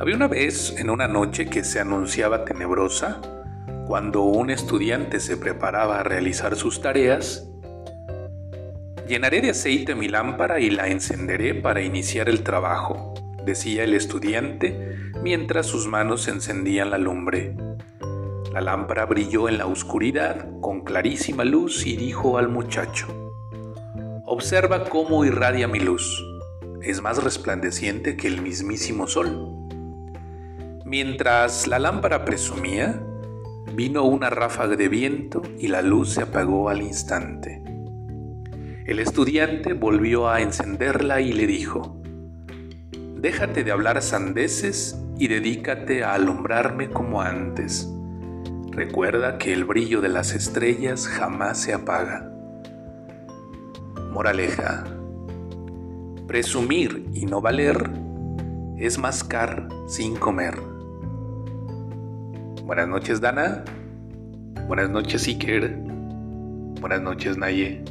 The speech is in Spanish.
Había una vez, en una noche que se anunciaba tenebrosa, cuando un estudiante se preparaba a realizar sus tareas, llenaré de aceite mi lámpara y la encenderé para iniciar el trabajo, decía el estudiante mientras sus manos encendían la lumbre. La lámpara brilló en la oscuridad con clarísima luz y dijo al muchacho, Observa cómo irradia mi luz. Es más resplandeciente que el mismísimo sol. Mientras la lámpara presumía, vino una ráfaga de viento y la luz se apagó al instante. El estudiante volvió a encenderla y le dijo, Déjate de hablar sandeces y dedícate a alumbrarme como antes. Recuerda que el brillo de las estrellas jamás se apaga. Moraleja. Presumir y no valer es mascar sin comer. Buenas noches, Dana. Buenas noches, Iker. Buenas noches, Naye.